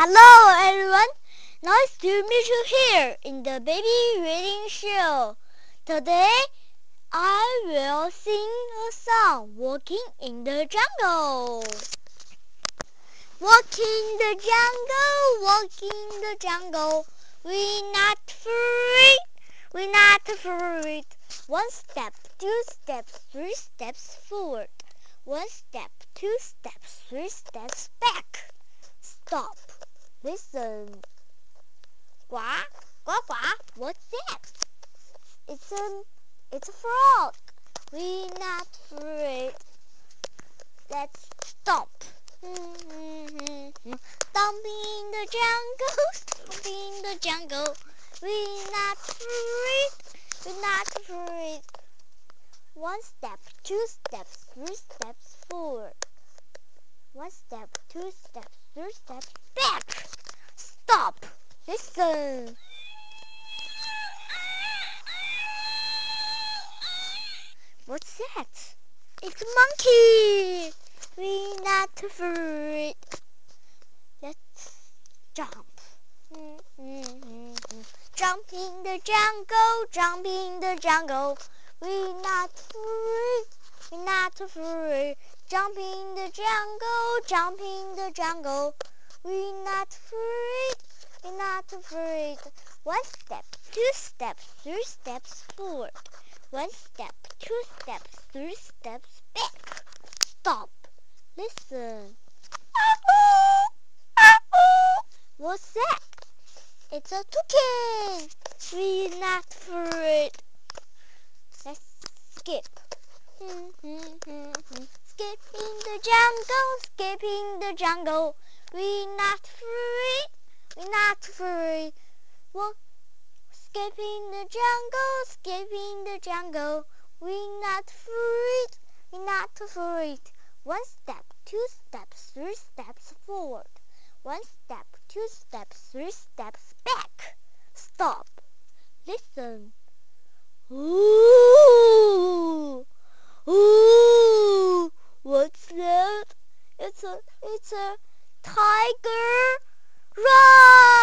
Hello everyone, nice to meet you here in the baby reading show. Today I will sing a song, Walking in the Jungle. Walking the jungle, walking the jungle, we not afraid, we not afraid. One step, two steps, three steps forward. One step, two steps, three steps back. Stop. Listen. What's that? It's a, it's a frog. We're not afraid. Let's stop. Stomping in the jungle, stomping in the jungle. We're not afraid. We not afraid. One step, two steps, three steps forward. One step, two steps, three steps back. Stop. Listen. What's that? It's a monkey. We're not afraid. Let's jump. Jump in the jungle, jump in the jungle. We're not afraid. We're not afraid. Jump in the jungle, jump in the jungle. We not afraid. We're not afraid. One step, two steps, three steps forward. One step, two steps, three steps back. Stop. Listen. What's that? It's a toucan. We're not afraid. Let's skip. Hmm, hmm, hmm, skip in the jungle, skip in the jungle. We not free, We not free. Walk. Skip in the jungle, skipping the jungle. We not free, We not free. One step, two steps, three steps forward. One step, two steps, three steps back. Stop. Listen. Ooh, ooh, what's that? It's a, it's a Tiger, run!